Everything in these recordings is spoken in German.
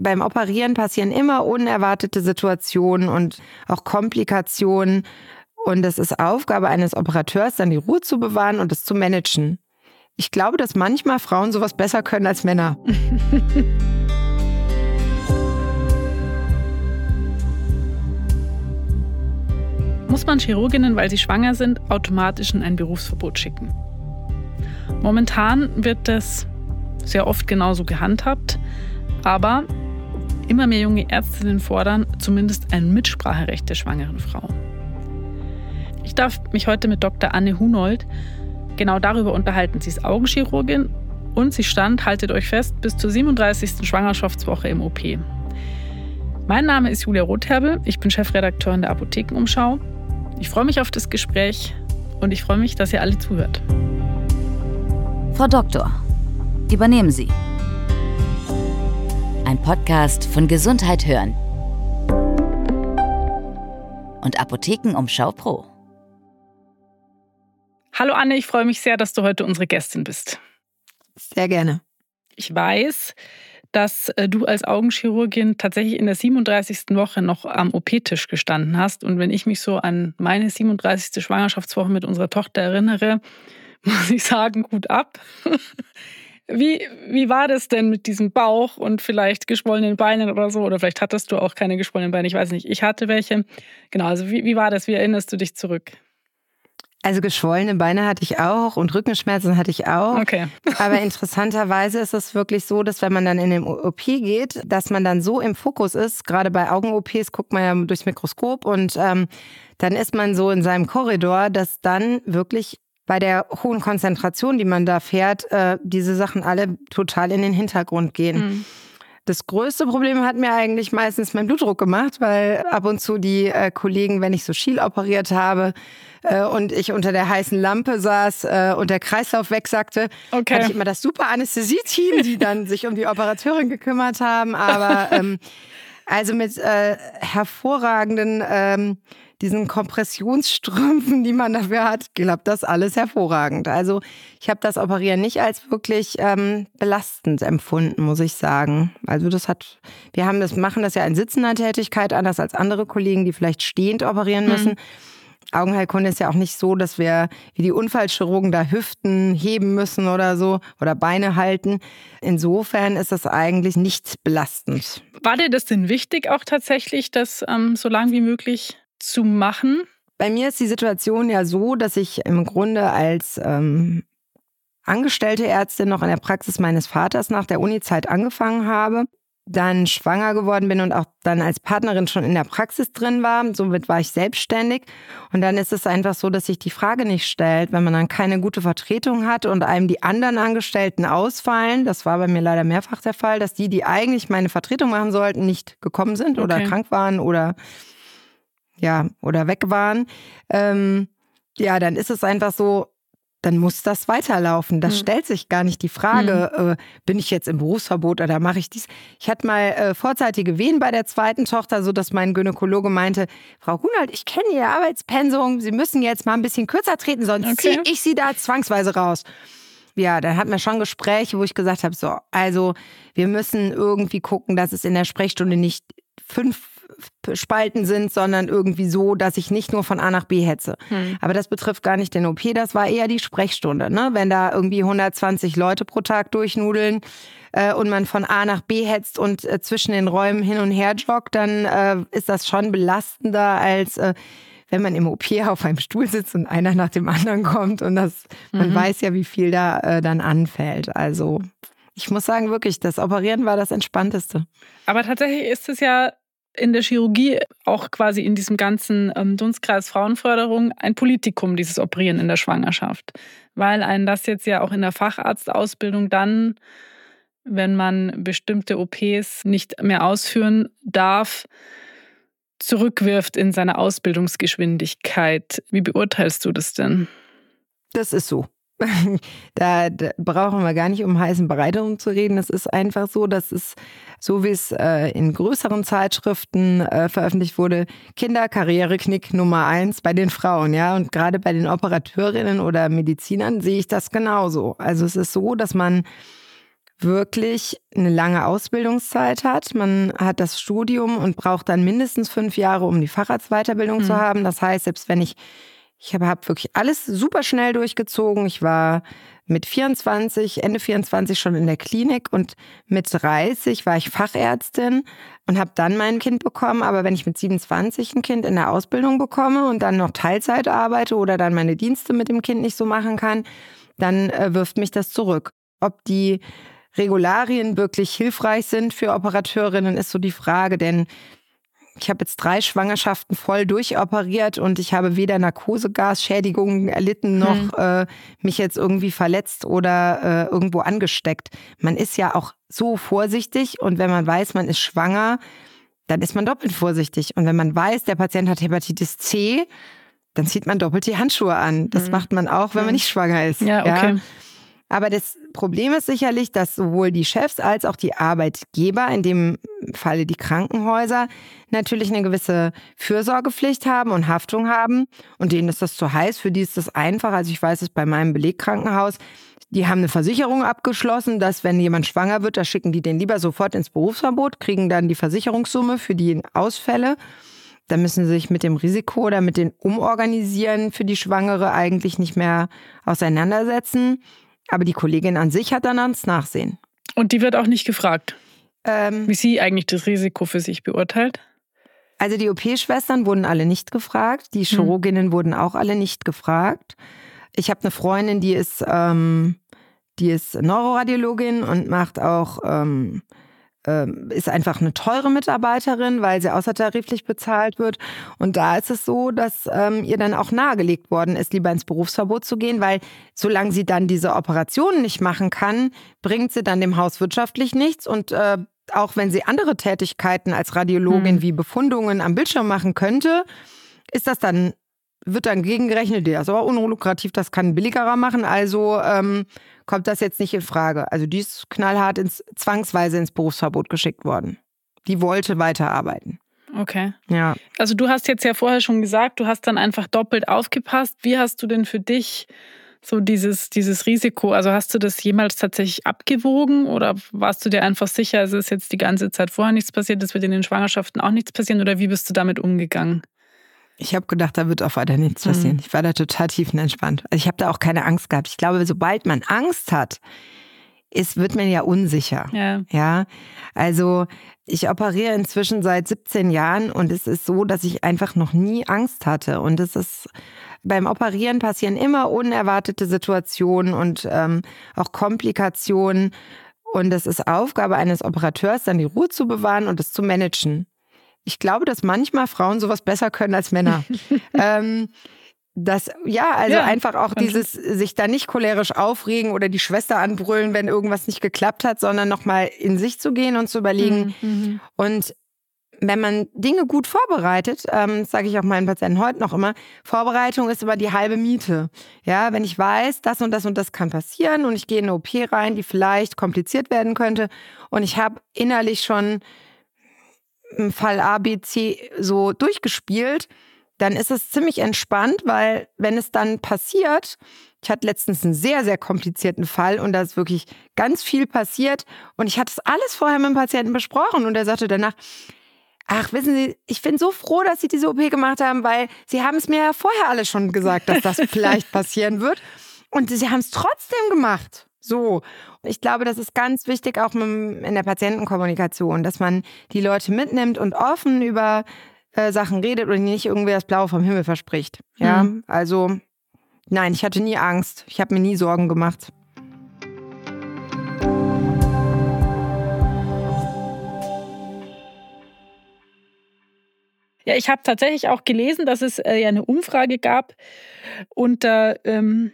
Beim Operieren passieren immer unerwartete Situationen und auch Komplikationen. Und es ist Aufgabe eines Operateurs, dann die Ruhe zu bewahren und es zu managen. Ich glaube, dass manchmal Frauen sowas besser können als Männer. Muss man Chirurginnen, weil sie schwanger sind, automatisch in ein Berufsverbot schicken? Momentan wird das sehr oft genauso gehandhabt, aber immer mehr junge Ärztinnen fordern zumindest ein Mitspracherecht der schwangeren Frau. Ich darf mich heute mit Dr. Anne Hunold genau darüber unterhalten. Sie ist Augenchirurgin und sie stand, haltet euch fest, bis zur 37. Schwangerschaftswoche im OP. Mein Name ist Julia Rotherbel, ich bin Chefredakteurin der Apothekenumschau. Ich freue mich auf das Gespräch und ich freue mich, dass ihr alle zuhört. Frau Doktor, übernehmen Sie. Ein Podcast von Gesundheit hören und Apothekenumschau Pro. Hallo Anne, ich freue mich sehr, dass du heute unsere Gästin bist. Sehr gerne. Ich weiß, dass äh, du als Augenchirurgin tatsächlich in der 37. Woche noch am OP-Tisch gestanden hast. Und wenn ich mich so an meine 37. Schwangerschaftswoche mit unserer Tochter erinnere, muss ich sagen, gut ab. Wie, wie war das denn mit diesem Bauch und vielleicht geschwollenen Beinen oder so? Oder vielleicht hattest du auch keine geschwollenen Beine, ich weiß nicht. Ich hatte welche. Genau, also wie, wie war das? Wie erinnerst du dich zurück? Also geschwollene Beine hatte ich auch und Rückenschmerzen hatte ich auch. Okay. Aber interessanterweise ist es wirklich so, dass wenn man dann in den OP geht, dass man dann so im Fokus ist. Gerade bei Augen-OPs guckt man ja durchs Mikroskop und ähm, dann ist man so in seinem Korridor, dass dann wirklich bei der hohen Konzentration, die man da fährt, äh, diese Sachen alle total in den Hintergrund gehen. Mhm. Das größte Problem hat mir eigentlich meistens mein Blutdruck gemacht, weil ab und zu die äh, Kollegen, wenn ich so Schiel operiert habe äh, und ich unter der heißen Lampe saß äh, und der Kreislauf wegsackte, okay. hatte ich immer das super Anästhesie-Team, die dann sich um die Operateurin gekümmert haben. Aber ähm, also mit äh, hervorragenden ähm, diesen Kompressionsstrümpfen, die man dafür hat, klappt das alles hervorragend. Also ich habe das Operieren nicht als wirklich ähm, belastend empfunden, muss ich sagen. Also das hat, wir haben das, machen das ja in sitzender Tätigkeit, anders als andere Kollegen, die vielleicht stehend operieren mhm. müssen. Mhm. Augenheilkunde ist ja auch nicht so, dass wir wie die Unfallchirurgen da Hüften heben müssen oder so oder Beine halten. Insofern ist das eigentlich nicht belastend. War dir das denn wichtig auch tatsächlich, das ähm, so lang wie möglich zu machen? Bei mir ist die Situation ja so, dass ich im Grunde als ähm, angestellte Ärztin noch in der Praxis meines Vaters nach der Uni-Zeit angefangen habe, dann schwanger geworden bin und auch dann als Partnerin schon in der Praxis drin war. Somit war ich selbstständig. Und dann ist es einfach so, dass sich die Frage nicht stellt, wenn man dann keine gute Vertretung hat und einem die anderen Angestellten ausfallen. Das war bei mir leider mehrfach der Fall, dass die, die eigentlich meine Vertretung machen sollten, nicht gekommen sind okay. oder krank waren oder ja, oder weg waren, ähm, ja, dann ist es einfach so, dann muss das weiterlaufen. Das hm. stellt sich gar nicht die Frage, hm. äh, bin ich jetzt im Berufsverbot oder mache ich dies? Ich hatte mal äh, vorzeitige Wehen bei der zweiten Tochter, so dass mein Gynäkologe meinte, Frau Hunold, ich kenne Ihr Arbeitspensum, Sie müssen jetzt mal ein bisschen kürzer treten, sonst okay. ziehe ich Sie da zwangsweise raus. Ja, dann hatten wir schon Gespräche, wo ich gesagt habe, so, also wir müssen irgendwie gucken, dass es in der Sprechstunde nicht fünf Spalten sind, sondern irgendwie so, dass ich nicht nur von A nach B hetze. Hm. Aber das betrifft gar nicht den OP, das war eher die Sprechstunde. Ne? Wenn da irgendwie 120 Leute pro Tag durchnudeln äh, und man von A nach B hetzt und äh, zwischen den Räumen hin und her joggt, dann äh, ist das schon belastender als äh, wenn man im OP auf einem Stuhl sitzt und einer nach dem anderen kommt und das, man mhm. weiß ja, wie viel da äh, dann anfällt. Also ich muss sagen, wirklich, das Operieren war das Entspannteste. Aber tatsächlich ist es ja in der Chirurgie, auch quasi in diesem ganzen ähm, Dunstkreis Frauenförderung, ein Politikum, dieses Operieren in der Schwangerschaft. Weil einen das jetzt ja auch in der Facharztausbildung dann, wenn man bestimmte OPs nicht mehr ausführen darf, zurückwirft in seine Ausbildungsgeschwindigkeit. Wie beurteilst du das denn? Das ist so. Da, da, brauchen wir gar nicht um heißen Brei zu reden. Es ist einfach so, dass es, so wie es äh, in größeren Zeitschriften äh, veröffentlicht wurde, Kinderkarriereknick Nummer eins bei den Frauen, ja. Und gerade bei den Operateurinnen oder Medizinern sehe ich das genauso. Also es ist so, dass man wirklich eine lange Ausbildungszeit hat. Man hat das Studium und braucht dann mindestens fünf Jahre, um die Facharztweiterbildung mhm. zu haben. Das heißt, selbst wenn ich, ich habe hab wirklich alles super schnell durchgezogen. Ich war mit 24, Ende 24 schon in der Klinik und mit 30 war ich Fachärztin und habe dann mein Kind bekommen. Aber wenn ich mit 27 ein Kind in der Ausbildung bekomme und dann noch Teilzeit arbeite oder dann meine Dienste mit dem Kind nicht so machen kann, dann äh, wirft mich das zurück. Ob die Regularien wirklich hilfreich sind für Operateurinnen, ist so die Frage, denn ich habe jetzt drei Schwangerschaften voll durchoperiert und ich habe weder Narkosegasschädigungen erlitten noch hm. äh, mich jetzt irgendwie verletzt oder äh, irgendwo angesteckt. Man ist ja auch so vorsichtig und wenn man weiß, man ist schwanger, dann ist man doppelt vorsichtig. Und wenn man weiß, der Patient hat Hepatitis C, dann zieht man doppelt die Handschuhe an. Das hm. macht man auch, wenn man hm. nicht schwanger ist. Ja, okay. Ja? Aber das Problem ist sicherlich, dass sowohl die Chefs als auch die Arbeitgeber, in dem Falle die Krankenhäuser, natürlich eine gewisse Fürsorgepflicht haben und Haftung haben. Und denen ist das zu heiß, für die ist das einfach. Also ich weiß es bei meinem Belegkrankenhaus, die haben eine Versicherung abgeschlossen, dass wenn jemand schwanger wird, da schicken die den lieber sofort ins Berufsverbot, kriegen dann die Versicherungssumme für die Ausfälle. Da müssen sie sich mit dem Risiko oder mit dem Umorganisieren für die Schwangere eigentlich nicht mehr auseinandersetzen. Aber die Kollegin an sich hat dann ans Nachsehen. Und die wird auch nicht gefragt, ähm, wie sie eigentlich das Risiko für sich beurteilt? Also die OP-Schwestern wurden alle nicht gefragt, die hm. Chirurginnen hm. wurden auch alle nicht gefragt. Ich habe eine Freundin, die ist, ähm, die ist Neuroradiologin und macht auch ähm, ähm, ist einfach eine teure Mitarbeiterin, weil sie außertariflich bezahlt wird. Und da ist es so, dass ähm, ihr dann auch nahegelegt worden ist, lieber ins Berufsverbot zu gehen, weil solange sie dann diese Operationen nicht machen kann, bringt sie dann dem Haus wirtschaftlich nichts und äh, auch wenn sie andere Tätigkeiten als Radiologin hm. wie Befundungen am Bildschirm machen könnte, ist das dann wird dann gegengerechnet, der ist aber unlukrativ, das kann billigerer machen, also ähm, kommt das jetzt nicht in Frage. Also die ist knallhart ins, zwangsweise ins Berufsverbot geschickt worden. Die wollte weiterarbeiten. Okay. Ja. Also du hast jetzt ja vorher schon gesagt, du hast dann einfach doppelt aufgepasst. Wie hast du denn für dich so dieses, dieses Risiko, also hast du das jemals tatsächlich abgewogen oder warst du dir einfach sicher, es ist jetzt die ganze Zeit vorher nichts passiert, es wird in den Schwangerschaften auch nichts passieren oder wie bist du damit umgegangen? Ich habe gedacht, da wird auch weiter nichts passieren. Mhm. Ich war da total tiefenentspannt. Also ich habe da auch keine Angst gehabt. Ich glaube, sobald man Angst hat, ist, wird man ja unsicher. Ja. ja. Also ich operiere inzwischen seit 17 Jahren und es ist so, dass ich einfach noch nie Angst hatte. Und es ist beim Operieren passieren immer unerwartete Situationen und ähm, auch Komplikationen. Und es ist Aufgabe eines Operateurs, dann die Ruhe zu bewahren und es zu managen ich glaube, dass manchmal Frauen sowas besser können als Männer. ähm, das, ja, also ja, einfach auch dieses, sich da nicht cholerisch aufregen oder die Schwester anbrüllen, wenn irgendwas nicht geklappt hat, sondern nochmal in sich zu gehen und zu überlegen. Mhm. mhm. Und wenn man Dinge gut vorbereitet, ähm, sage ich auch meinen Patienten heute noch immer, Vorbereitung ist immer die halbe Miete. Ja, wenn ich weiß, das und das und das kann passieren und ich gehe in eine OP rein, die vielleicht kompliziert werden könnte und ich habe innerlich schon im Fall A, B, C so durchgespielt, dann ist es ziemlich entspannt, weil wenn es dann passiert, ich hatte letztens einen sehr, sehr komplizierten Fall und da ist wirklich ganz viel passiert und ich hatte es alles vorher mit dem Patienten besprochen und er sagte danach, ach, wissen Sie, ich bin so froh, dass Sie diese OP gemacht haben, weil Sie haben es mir ja vorher alle schon gesagt, dass das vielleicht passieren wird und Sie haben es trotzdem gemacht. So. Ich glaube, das ist ganz wichtig auch in der Patientenkommunikation, dass man die Leute mitnimmt und offen über äh, Sachen redet und nicht irgendwie das Blaue vom Himmel verspricht. Ja, mhm. also nein, ich hatte nie Angst. Ich habe mir nie Sorgen gemacht. Ja, ich habe tatsächlich auch gelesen, dass es äh, ja eine Umfrage gab unter ähm,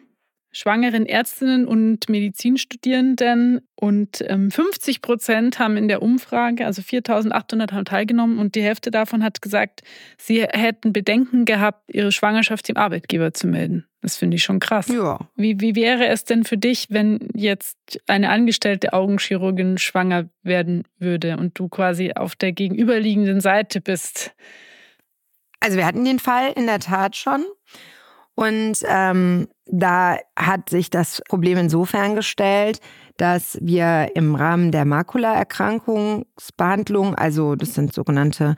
schwangeren Ärztinnen und Medizinstudierenden und 50 ähm, Prozent haben in der Umfrage, also 4800 haben teilgenommen und die Hälfte davon hat gesagt, sie hätten Bedenken gehabt, ihre Schwangerschaft dem Arbeitgeber zu melden. Das finde ich schon krass. Ja. Wie, wie wäre es denn für dich, wenn jetzt eine angestellte Augenchirurgin schwanger werden würde und du quasi auf der gegenüberliegenden Seite bist? Also wir hatten den Fall in der Tat schon. Und ähm, da hat sich das Problem insofern gestellt, dass wir im Rahmen der Makulaerkrankungsbehandlung, also das sind sogenannte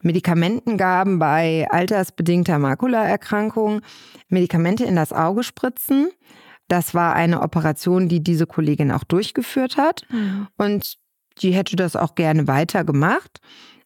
Medikamentengaben bei altersbedingter Makulaerkrankung, Medikamente in das Auge spritzen. Das war eine Operation, die diese Kollegin auch durchgeführt hat. Mhm. Und die hätte das auch gerne weiter gemacht.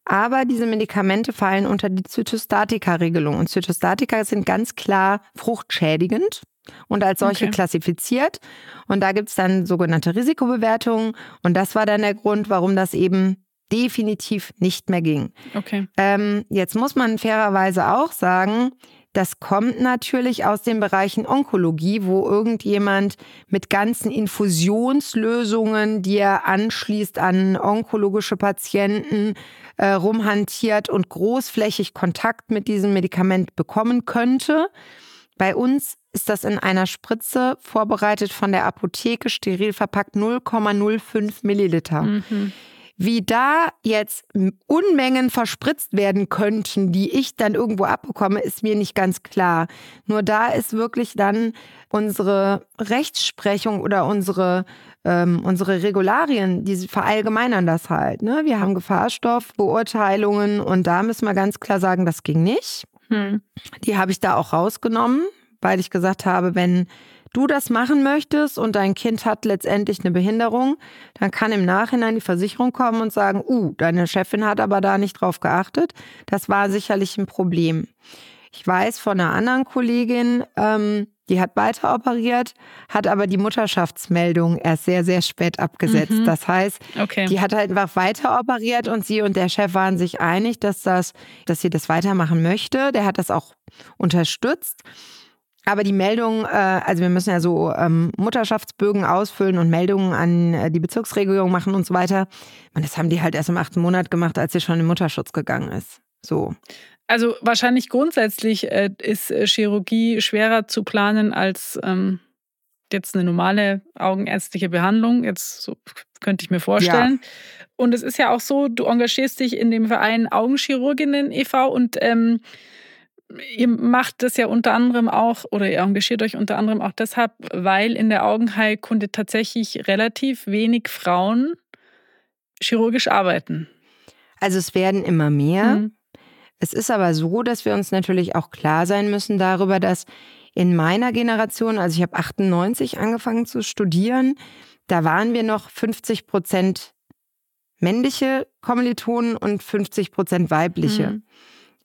Aber diese Medikamente fallen unter die Zytostatika-Regelung. Und Zytostatika sind ganz klar fruchtschädigend und als solche okay. klassifiziert. Und da gibt es dann sogenannte Risikobewertungen. Und das war dann der Grund, warum das eben definitiv nicht mehr ging. Okay. Ähm, jetzt muss man fairerweise auch sagen, das kommt natürlich aus den Bereichen Onkologie, wo irgendjemand mit ganzen Infusionslösungen, die er anschließt an onkologische Patienten, äh, rumhantiert und großflächig Kontakt mit diesem Medikament bekommen könnte. Bei uns ist das in einer Spritze vorbereitet von der Apotheke, steril verpackt 0,05 Milliliter. Mhm. Wie da jetzt Unmengen verspritzt werden könnten, die ich dann irgendwo abbekomme, ist mir nicht ganz klar. Nur da ist wirklich dann unsere Rechtsprechung oder unsere, ähm, unsere Regularien, die verallgemeinern das halt. Ne? Wir haben Gefahrstoffbeurteilungen und da müssen wir ganz klar sagen, das ging nicht. Hm. Die habe ich da auch rausgenommen, weil ich gesagt habe, wenn du das machen möchtest und dein Kind hat letztendlich eine Behinderung, dann kann im Nachhinein die Versicherung kommen und sagen, uh, deine Chefin hat aber da nicht drauf geachtet. Das war sicherlich ein Problem. Ich weiß von einer anderen Kollegin, ähm, die hat weiter operiert, hat aber die Mutterschaftsmeldung erst sehr, sehr spät abgesetzt. Mhm. Das heißt, okay. die hat halt einfach weiter operiert und sie und der Chef waren sich einig, dass, das, dass sie das weitermachen möchte. Der hat das auch unterstützt. Aber die Meldung, äh, also wir müssen ja so ähm, Mutterschaftsbögen ausfüllen und Meldungen an äh, die Bezirksregierung machen und so weiter. Und das haben die halt erst im achten Monat gemacht, als sie schon in Mutterschutz gegangen ist. So. Also wahrscheinlich grundsätzlich äh, ist äh, Chirurgie schwerer zu planen als ähm, jetzt eine normale augenärztliche Behandlung. Jetzt so, könnte ich mir vorstellen. Ja. Und es ist ja auch so, du engagierst dich in dem Verein Augenchirurginnen e.V. und ähm, ihr macht das ja unter anderem auch oder ihr engagiert euch unter anderem auch deshalb, weil in der Augenheilkunde tatsächlich relativ wenig Frauen chirurgisch arbeiten. Also es werden immer mehr. Mhm. Es ist aber so, dass wir uns natürlich auch klar sein müssen darüber, dass in meiner Generation, also ich habe 98 angefangen zu studieren, da waren wir noch 50 Prozent männliche Kommilitonen und 50 Prozent weibliche. Mhm.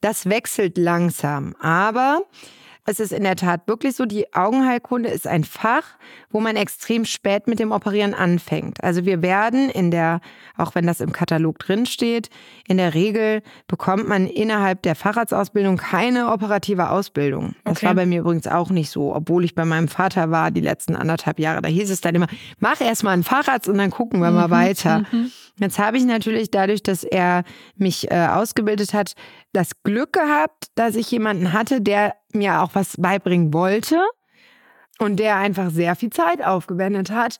Das wechselt langsam, aber es ist in der Tat wirklich so, die Augenheilkunde ist ein Fach, wo man extrem spät mit dem Operieren anfängt. Also wir werden in der, auch wenn das im Katalog drin steht, in der Regel bekommt man innerhalb der Facharztausbildung keine operative Ausbildung. Das okay. war bei mir übrigens auch nicht so, obwohl ich bei meinem Vater war die letzten anderthalb Jahre. Da hieß es dann immer, mach erst mal einen Facharzt und dann gucken wir mhm, mal weiter. Mhm. Jetzt habe ich natürlich dadurch, dass er mich äh, ausgebildet hat, das Glück gehabt, dass ich jemanden hatte, der mir auch was beibringen wollte und der einfach sehr viel Zeit aufgewendet hat,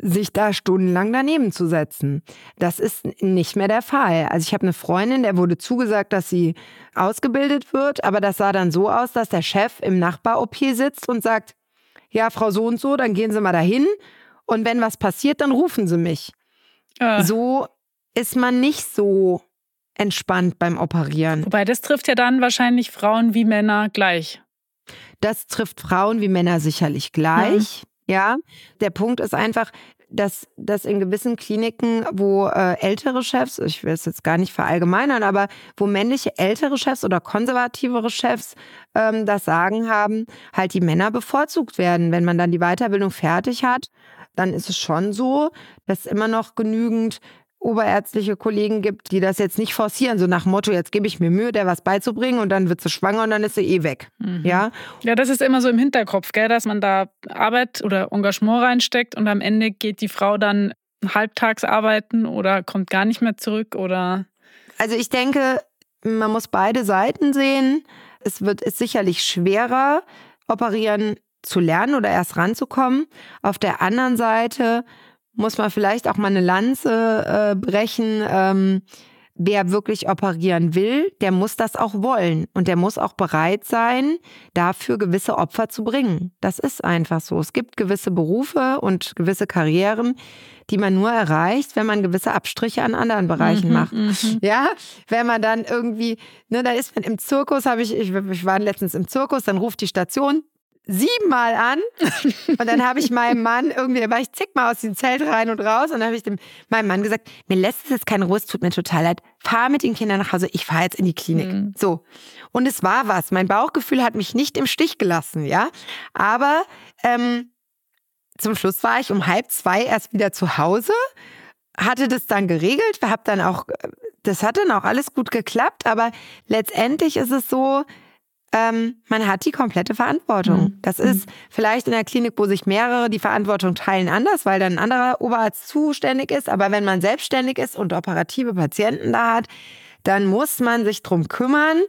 sich da stundenlang daneben zu setzen. Das ist nicht mehr der Fall. Also ich habe eine Freundin, der wurde zugesagt, dass sie ausgebildet wird, aber das sah dann so aus, dass der Chef im Nachbar-OP sitzt und sagt, ja, Frau so und so, dann gehen Sie mal dahin und wenn was passiert, dann rufen Sie mich. Äh. So ist man nicht so entspannt beim Operieren. Wobei das trifft ja dann wahrscheinlich Frauen wie Männer gleich. Das trifft Frauen wie Männer sicherlich gleich. Mhm. Ja, der Punkt ist einfach, dass, dass in gewissen Kliniken, wo äh, ältere Chefs, ich will es jetzt gar nicht verallgemeinern, aber wo männliche ältere Chefs oder konservativere Chefs ähm, das Sagen haben, halt die Männer bevorzugt werden. Wenn man dann die Weiterbildung fertig hat, dann ist es schon so, dass immer noch genügend oberärztliche Kollegen gibt, die das jetzt nicht forcieren, so nach Motto, jetzt gebe ich mir Mühe, der was beizubringen und dann wird sie schwanger und dann ist sie eh weg. Mhm. Ja? ja, das ist immer so im Hinterkopf, gell, dass man da Arbeit oder Engagement reinsteckt und am Ende geht die Frau dann halbtags arbeiten oder kommt gar nicht mehr zurück oder. Also ich denke, man muss beide Seiten sehen. Es wird ist sicherlich schwerer, operieren zu lernen oder erst ranzukommen. Auf der anderen Seite muss man vielleicht auch mal eine Lanze äh, brechen. Ähm, wer wirklich operieren will, der muss das auch wollen und der muss auch bereit sein, dafür gewisse Opfer zu bringen. Das ist einfach so. Es gibt gewisse Berufe und gewisse Karrieren, die man nur erreicht, wenn man gewisse Abstriche an anderen Bereichen Mhm, macht. mhm. Ja, wenn man dann irgendwie, ne, da ist man im Zirkus, habe ich, ich, ich war letztens im Zirkus, dann ruft die Station siebenmal an und dann habe ich meinem Mann irgendwie, da war ich zigmal aus dem Zelt rein und raus und dann habe ich dem, meinem Mann gesagt, mir lässt es jetzt keine Ruhe, es tut mir total leid, fahr mit den Kindern nach Hause, ich fahre jetzt in die Klinik. Mhm. So. Und es war was, mein Bauchgefühl hat mich nicht im Stich gelassen, ja, aber ähm, zum Schluss war ich um halb zwei erst wieder zu Hause, hatte das dann geregelt, habe dann auch, das hat dann auch alles gut geklappt, aber letztendlich ist es so, ähm, man hat die komplette Verantwortung. Mhm. Das ist vielleicht in der Klinik, wo sich mehrere die Verantwortung teilen, anders, weil dann ein anderer Oberarzt zuständig ist. Aber wenn man selbstständig ist und operative Patienten da hat, dann muss man sich drum kümmern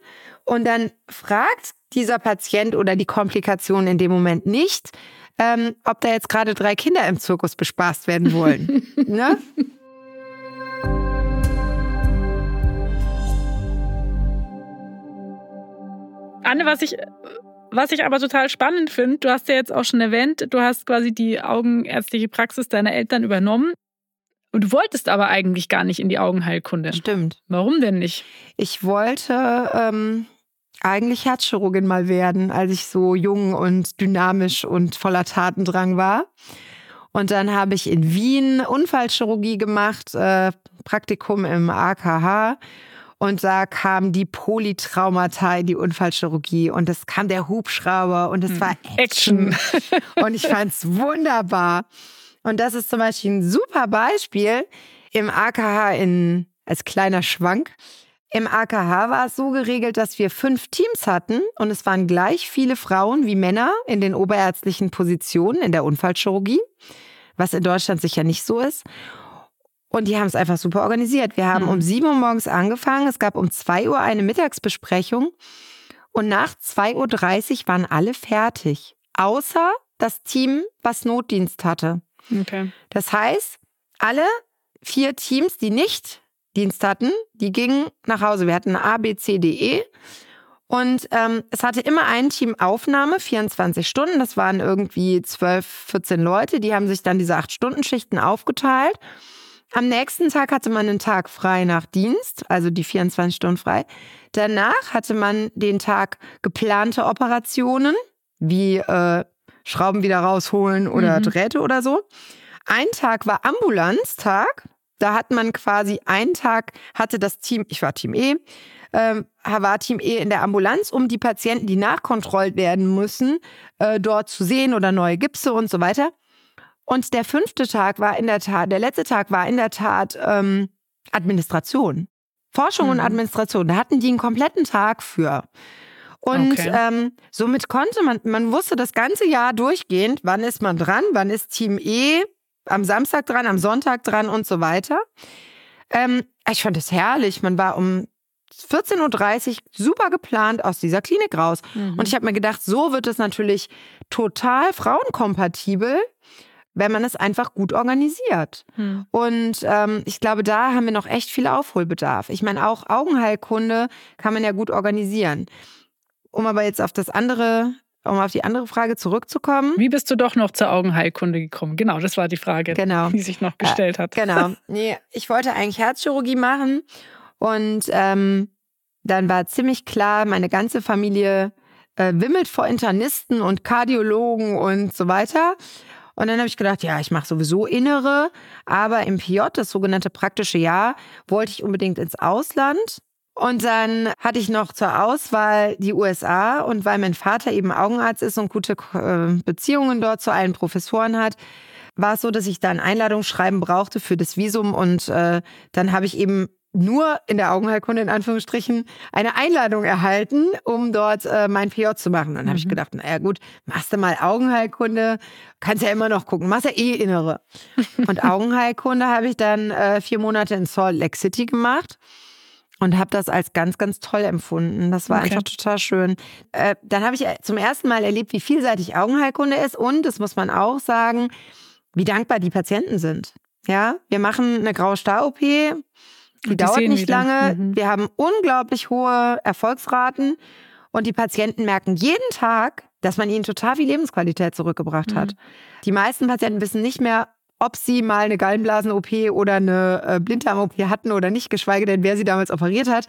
und dann fragt dieser Patient oder die Komplikation in dem Moment nicht, ähm, ob da jetzt gerade drei Kinder im Zirkus bespaßt werden wollen. ne? Anne, was ich, was ich aber total spannend finde, du hast ja jetzt auch schon erwähnt, du hast quasi die augenärztliche Praxis deiner Eltern übernommen. Und du wolltest aber eigentlich gar nicht in die Augenheilkunde. Stimmt. Warum denn nicht? Ich wollte ähm, eigentlich Herzchirurgin mal werden, als ich so jung und dynamisch und voller Tatendrang war. Und dann habe ich in Wien Unfallchirurgie gemacht, äh, Praktikum im AKH. Und da kam die Polytraumata in die Unfallchirurgie und es kam der Hubschrauber und es war Action. und ich fand es wunderbar. Und das ist zum Beispiel ein super Beispiel im AKH in, als kleiner Schwank. Im AKH war es so geregelt, dass wir fünf Teams hatten und es waren gleich viele Frauen wie Männer in den oberärztlichen Positionen in der Unfallchirurgie, was in Deutschland sicher nicht so ist. Und die haben es einfach super organisiert. Wir haben Mhm. um 7 Uhr morgens angefangen. Es gab um 2 Uhr eine Mittagsbesprechung. Und nach 2.30 Uhr waren alle fertig. Außer das Team, was Notdienst hatte. Okay. Das heißt, alle vier Teams, die nicht Dienst hatten, die gingen nach Hause. Wir hatten A, B, C, D, E. Und ähm, es hatte immer ein Team Aufnahme, 24 Stunden. Das waren irgendwie 12, 14 Leute. Die haben sich dann diese 8-Stunden-Schichten aufgeteilt. Am nächsten Tag hatte man einen Tag frei nach Dienst, also die 24 Stunden frei. Danach hatte man den Tag geplante Operationen, wie äh, Schrauben wieder rausholen oder Mhm. Drähte oder so. Ein Tag war Ambulanztag. Da hat man quasi einen Tag, hatte das Team, ich war Team E, ähm, war Team E in der Ambulanz, um die Patienten, die nachkontrollt werden müssen, äh, dort zu sehen oder neue Gipse und so weiter. Und der fünfte Tag war in der Tat, der letzte Tag war in der Tat ähm, Administration. Forschung und Mhm. Administration. Da hatten die einen kompletten Tag für. Und Okay. ähm, somit konnte man, man wusste das ganze Jahr durchgehend, wann ist man dran, wann ist Team E am Samstag dran, am Sonntag dran und so weiter. Ähm, ich fand es herrlich. Man war um 14.30 Uhr super geplant aus dieser Klinik raus. Mhm. Und ich habe mir gedacht, so wird es natürlich total frauenkompatibel, wenn man es einfach gut organisiert. Hm. Und ähm, ich glaube, da haben wir noch echt viel Aufholbedarf. Ich meine, auch Augenheilkunde kann man ja gut organisieren. Um aber jetzt auf das andere, um auf die andere Frage zurückzukommen. Wie bist du doch noch zur Augenheilkunde gekommen? Genau, das war die Frage, Genau. die sich noch gestellt hat. Genau. Nee, ich wollte eigentlich Herzchirurgie machen und ähm, dann war ziemlich klar, meine ganze Familie äh, wimmelt vor Internisten und Kardiologen und so weiter. Und dann habe ich gedacht, ja, ich mache sowieso Innere, aber im PJ, das sogenannte praktische Jahr, wollte ich unbedingt ins Ausland. Und dann hatte ich noch zur Auswahl die USA und weil mein Vater eben Augenarzt ist und gute äh, Beziehungen dort zu allen Professoren hat, war es so, dass ich da ein Einladungsschreiben brauchte für das Visum und äh, dann habe ich eben nur in der Augenheilkunde in Anführungsstrichen eine Einladung erhalten, um dort äh, mein PJ zu machen. Dann habe ich Mhm. gedacht, naja gut, machst du mal Augenheilkunde, kannst ja immer noch gucken, machst ja eh Innere. Und Augenheilkunde habe ich dann äh, vier Monate in Salt Lake City gemacht und habe das als ganz, ganz toll empfunden. Das war Okay. einfach total schön. Äh, dann habe ich zum ersten Mal erlebt, wie vielseitig Augenheilkunde ist und, das muss man auch sagen, wie dankbar die Patienten sind. Ja, wir machen eine graue Star-OP Die, dauert nicht wieder. lange. Mhm. Wir haben unglaublich hohe Erfolgsraten und die Patienten merken jeden Tag, dass man ihnen total viel Lebensqualität zurückgebracht mhm. hat. Die meisten Patienten wissen nicht mehr, ob sie mal eine Gallenblasen-OP oder eine äh, Blinddarm-OP hatten oder nicht, geschweige denn, wer sie damals operiert hat.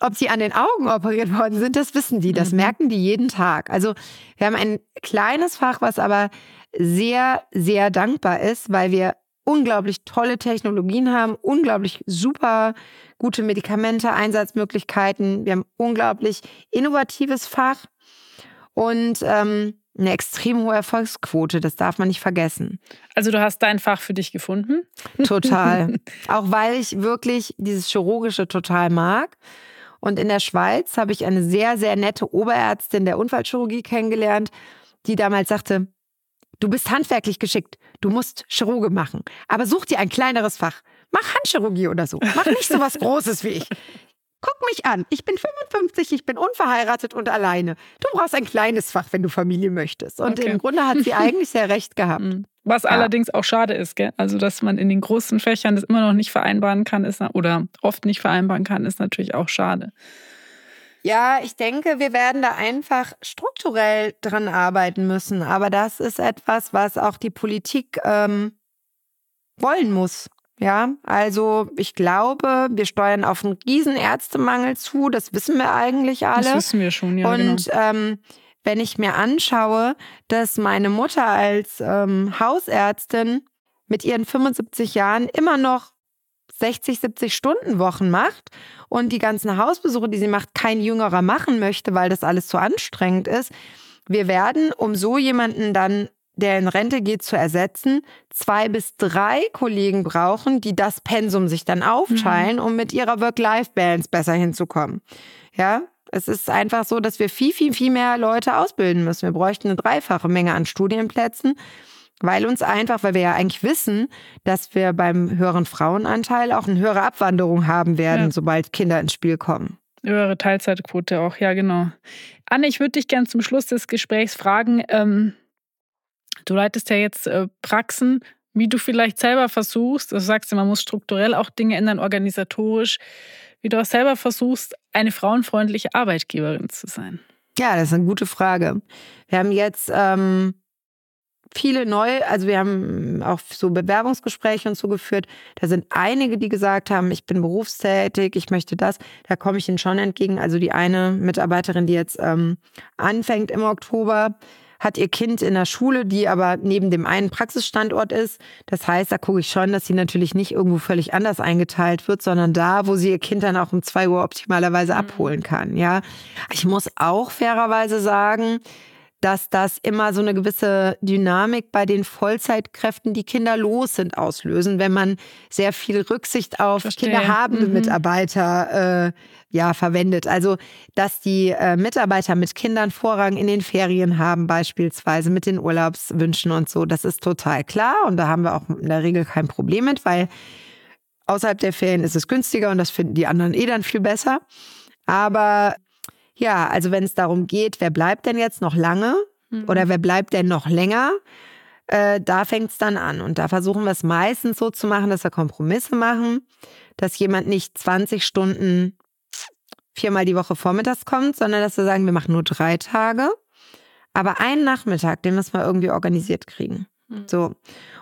Ob sie an den Augen operiert worden sind, das wissen die, das mhm. merken die jeden Tag. Also wir haben ein kleines Fach, was aber sehr, sehr dankbar ist, weil wir unglaublich tolle Technologien haben, unglaublich super gute Medikamente, Einsatzmöglichkeiten. Wir haben unglaublich innovatives Fach und ähm, eine extrem hohe Erfolgsquote. Das darf man nicht vergessen. Also du hast dein Fach für dich gefunden? Total. Auch weil ich wirklich dieses Chirurgische total mag. Und in der Schweiz habe ich eine sehr, sehr nette Oberärztin der Unfallchirurgie kennengelernt, die damals sagte, du bist handwerklich geschickt, du musst Chirurge machen, aber such dir ein kleineres Fach. Mach Handchirurgie oder so. Mach nicht so was Großes wie ich. Guck mich an. Ich bin 55, ich bin unverheiratet und alleine. Du brauchst ein kleines Fach, wenn du Familie möchtest. Und okay. im Grunde hat sie eigentlich sehr recht gehabt. Mhm. Was ja. allerdings auch schade ist, gell? Also, dass man in den großen Fächern das immer noch nicht vereinbaren kann, ist oder oft nicht vereinbaren kann, ist natürlich auch schade. Ja, ich denke, wir werden da einfach strukturell dran arbeiten müssen. Aber das ist etwas, was auch die Politik ähm, wollen muss. Ja, also ich glaube, wir steuern auf einen riesen Ärztemangel zu. Das wissen wir eigentlich alle. Das wissen wir schon, ja. Und genau. ähm, wenn ich mir anschaue, dass meine Mutter als ähm, Hausärztin mit ihren 75 Jahren immer noch 60, 70 Stunden Wochen macht und die ganzen Hausbesuche, die sie macht, kein Jüngerer machen möchte, weil das alles zu anstrengend ist. Wir werden, um so jemanden dann der in Rente geht, zu ersetzen, zwei bis drei Kollegen brauchen, die das Pensum sich dann aufteilen, mhm. um mit ihrer Work-Life-Balance besser hinzukommen. Ja, es ist einfach so, dass wir viel, viel, viel mehr Leute ausbilden müssen. Wir bräuchten eine dreifache Menge an Studienplätzen, weil uns einfach, weil wir ja eigentlich wissen, dass wir beim höheren Frauenanteil auch eine höhere Abwanderung haben werden, ja. sobald Kinder ins Spiel kommen. Höhere Teilzeitquote auch, ja, genau. Anne, ich würde dich gerne zum Schluss des Gesprächs fragen, ähm, Du leitest ja jetzt äh, Praxen, wie du vielleicht selber versuchst, also du sagst ja, man muss strukturell auch Dinge ändern, organisatorisch, wie du auch selber versuchst, eine frauenfreundliche Arbeitgeberin zu sein. Ja, das ist eine gute Frage. Wir haben jetzt ähm, viele neue, also wir haben auch so Bewerbungsgespräche und so geführt. Da sind einige, die gesagt haben, ich bin berufstätig, ich möchte das. Da komme ich ihnen schon entgegen. Also die eine Mitarbeiterin, die jetzt ähm, anfängt im Oktober, hat ihr Kind in der Schule, die aber neben dem einen Praxisstandort ist. Das heißt, da gucke ich schon, dass sie natürlich nicht irgendwo völlig anders eingeteilt wird, sondern da, wo sie ihr Kind dann auch um zwei Uhr optimalerweise mhm. abholen kann. Ja, ich muss auch fairerweise sagen, dass das immer so eine gewisse Dynamik bei den Vollzeitkräften, die kinderlos sind, auslösen, wenn man sehr viel Rücksicht auf Verstehe. kinderhabende mhm. Mitarbeiter äh, ja verwendet. Also dass die äh, Mitarbeiter mit Kindern Vorrang in den Ferien haben, beispielsweise mit den Urlaubswünschen und so, das ist total klar und da haben wir auch in der Regel kein Problem mit, weil außerhalb der Ferien ist es günstiger und das finden die anderen eh dann viel besser. Aber ja, also wenn es darum geht, wer bleibt denn jetzt noch lange mhm. oder wer bleibt denn noch länger, äh, da fängt es dann an. Und da versuchen wir es meistens so zu machen, dass wir Kompromisse machen, dass jemand nicht 20 Stunden viermal die Woche vormittags kommt, sondern dass wir sagen, wir machen nur drei Tage, aber einen Nachmittag, den müssen wir irgendwie organisiert kriegen. Mhm. So.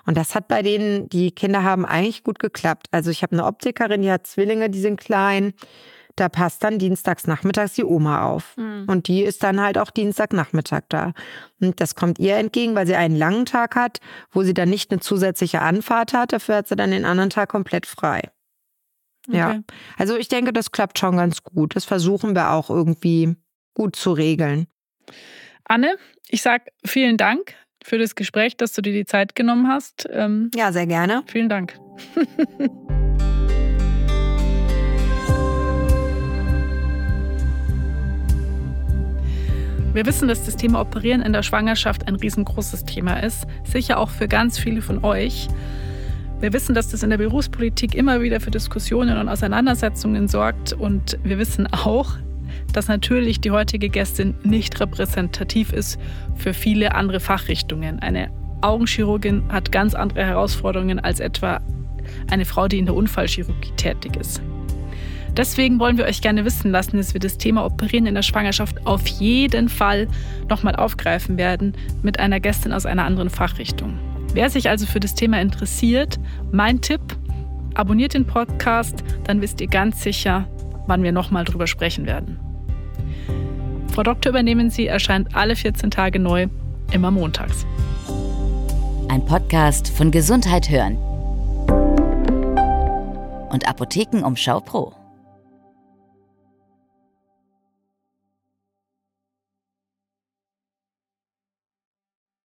Und das hat bei denen, die Kinder haben eigentlich gut geklappt. Also ich habe eine Optikerin, die hat Zwillinge, die sind klein da passt dann dienstags nachmittags die Oma auf. Mhm. Und die ist dann halt auch Dienstagnachmittag da. Und das kommt ihr entgegen, weil sie einen langen Tag hat, wo sie dann nicht eine zusätzliche Anfahrt hat. Dafür hat sie dann den anderen Tag komplett frei. Okay. Ja. Also ich denke, das klappt schon ganz gut. Das versuchen wir auch irgendwie gut zu regeln. Anne, ich sag vielen Dank für das Gespräch, dass du dir die Zeit genommen hast. Ähm, ja, sehr gerne. Vielen Dank. Wir wissen, dass das Thema Operieren in der Schwangerschaft ein riesengroßes Thema ist, sicher auch für ganz viele von euch. Wir wissen, dass das in der Berufspolitik immer wieder für Diskussionen und Auseinandersetzungen sorgt und wir wissen auch, dass natürlich die heutige Gästin nicht repräsentativ ist für viele andere Fachrichtungen. Eine Augenchirurgin hat ganz andere Herausforderungen als etwa eine Frau, die in der Unfallchirurgie tätig ist. Deswegen wollen wir euch gerne wissen lassen, dass wir das Thema Operieren in der Schwangerschaft auf jeden Fall nochmal aufgreifen werden mit einer Gästin aus einer anderen Fachrichtung. Wer sich also für das Thema interessiert, mein Tipp, abonniert den Podcast, dann wisst ihr ganz sicher, wann wir nochmal drüber sprechen werden. Frau Doktor übernehmen Sie erscheint alle 14 Tage neu, immer montags. Ein Podcast von Gesundheit hören und Apothekenumschau Pro.